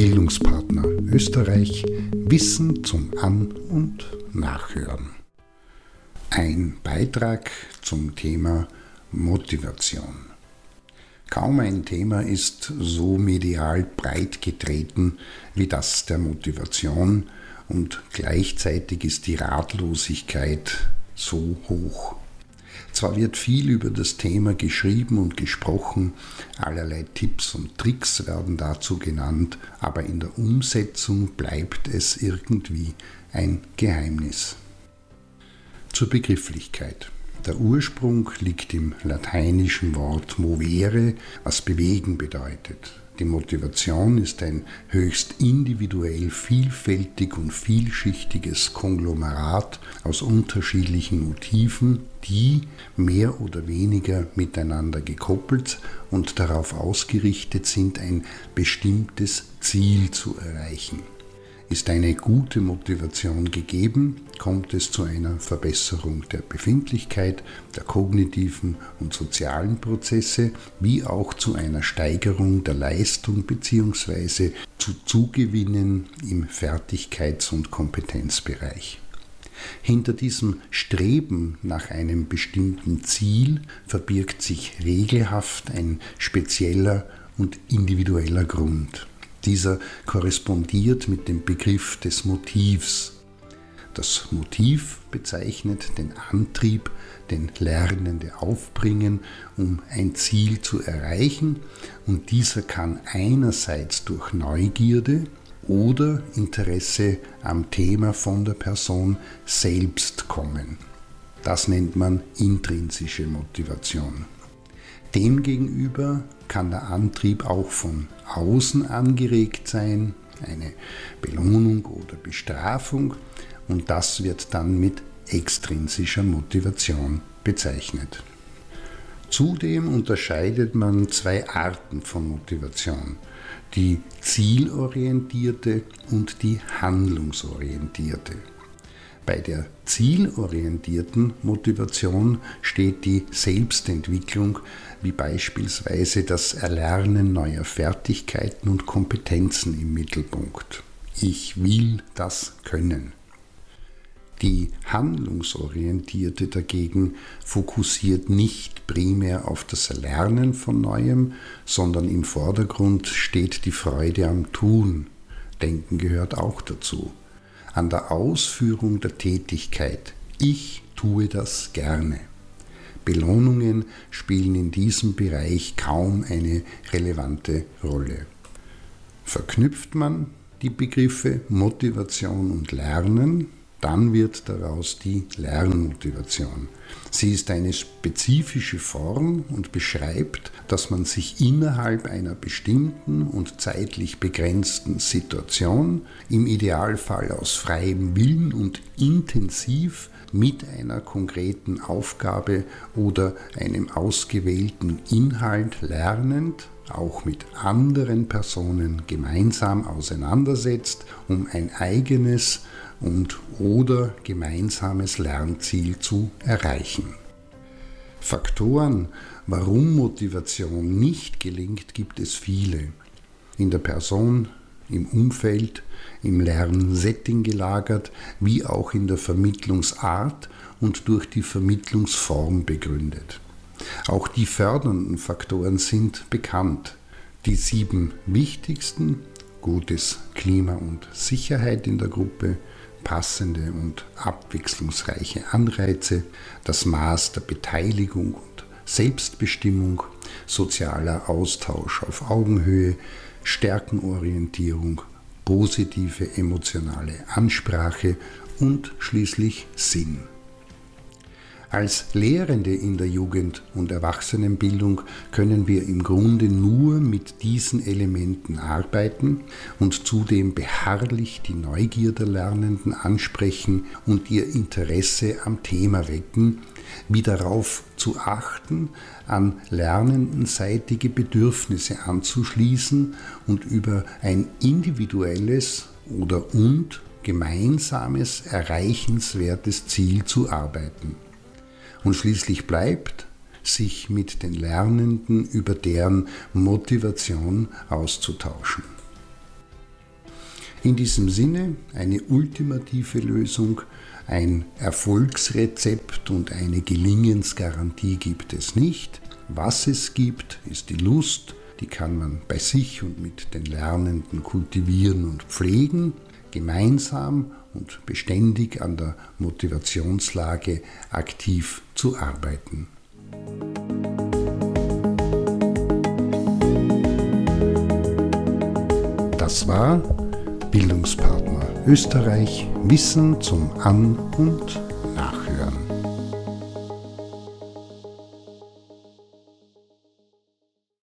Bildungspartner Österreich Wissen zum An- und Nachhören. Ein Beitrag zum Thema Motivation. Kaum ein Thema ist so medial breit getreten wie das der Motivation und gleichzeitig ist die Ratlosigkeit so hoch. Zwar wird viel über das Thema geschrieben und gesprochen, allerlei Tipps und Tricks werden dazu genannt, aber in der Umsetzung bleibt es irgendwie ein Geheimnis. Zur Begrifflichkeit. Der Ursprung liegt im lateinischen Wort movere, was bewegen bedeutet. Die Motivation ist ein höchst individuell, vielfältig und vielschichtiges Konglomerat aus unterschiedlichen Motiven, die mehr oder weniger miteinander gekoppelt und darauf ausgerichtet sind, ein bestimmtes Ziel zu erreichen. Ist eine gute Motivation gegeben, kommt es zu einer Verbesserung der Befindlichkeit, der kognitiven und sozialen Prozesse, wie auch zu einer Steigerung der Leistung bzw. zu Zugewinnen im Fertigkeits- und Kompetenzbereich. Hinter diesem Streben nach einem bestimmten Ziel verbirgt sich regelhaft ein spezieller und individueller Grund. Dieser korrespondiert mit dem Begriff des Motivs. Das Motiv bezeichnet den Antrieb, den Lernende aufbringen, um ein Ziel zu erreichen, und dieser kann einerseits durch Neugierde oder Interesse am Thema von der Person selbst kommen. Das nennt man intrinsische Motivation. Demgegenüber kann der Antrieb auch von außen angeregt sein, eine Belohnung oder Bestrafung, und das wird dann mit extrinsischer Motivation bezeichnet. Zudem unterscheidet man zwei Arten von Motivation, die zielorientierte und die handlungsorientierte. Bei der zielorientierten Motivation steht die Selbstentwicklung wie beispielsweise das Erlernen neuer Fertigkeiten und Kompetenzen im Mittelpunkt. Ich will das können. Die handlungsorientierte dagegen fokussiert nicht primär auf das Erlernen von Neuem, sondern im Vordergrund steht die Freude am Tun. Denken gehört auch dazu. An der Ausführung der Tätigkeit. Ich tue das gerne. Belohnungen spielen in diesem Bereich kaum eine relevante Rolle. Verknüpft man die Begriffe Motivation und Lernen, dann wird daraus die Lernmotivation. Sie ist eine spezifische Form und beschreibt, dass man sich innerhalb einer bestimmten und zeitlich begrenzten Situation, im Idealfall aus freiem Willen und intensiv mit einer konkreten Aufgabe oder einem ausgewählten Inhalt lernend, auch mit anderen Personen gemeinsam auseinandersetzt, um ein eigenes und oder gemeinsames Lernziel zu erreichen. Faktoren, warum Motivation nicht gelingt, gibt es viele. In der Person, im Umfeld, im Lernsetting gelagert, wie auch in der Vermittlungsart und durch die Vermittlungsform begründet. Auch die fördernden Faktoren sind bekannt. Die sieben wichtigsten, gutes Klima und Sicherheit in der Gruppe, passende und abwechslungsreiche Anreize, das Maß der Beteiligung und Selbstbestimmung, sozialer Austausch auf Augenhöhe, Stärkenorientierung, positive emotionale Ansprache und schließlich Sinn. Als Lehrende in der Jugend- und Erwachsenenbildung können wir im Grunde nur mit diesen Elementen arbeiten und zudem beharrlich die Neugier der Lernenden ansprechen und ihr Interesse am Thema wecken, wie darauf zu achten, an lernendenseitige Bedürfnisse anzuschließen und über ein individuelles oder und gemeinsames erreichenswertes Ziel zu arbeiten und schließlich bleibt, sich mit den Lernenden über deren Motivation auszutauschen. In diesem Sinne eine ultimative Lösung, ein Erfolgsrezept und eine Gelingensgarantie gibt es nicht. Was es gibt, ist die Lust, die kann man bei sich und mit den Lernenden kultivieren und pflegen, gemeinsam und beständig an der Motivationslage aktiv zu arbeiten. Das war Bildungspartner Österreich Wissen zum An- und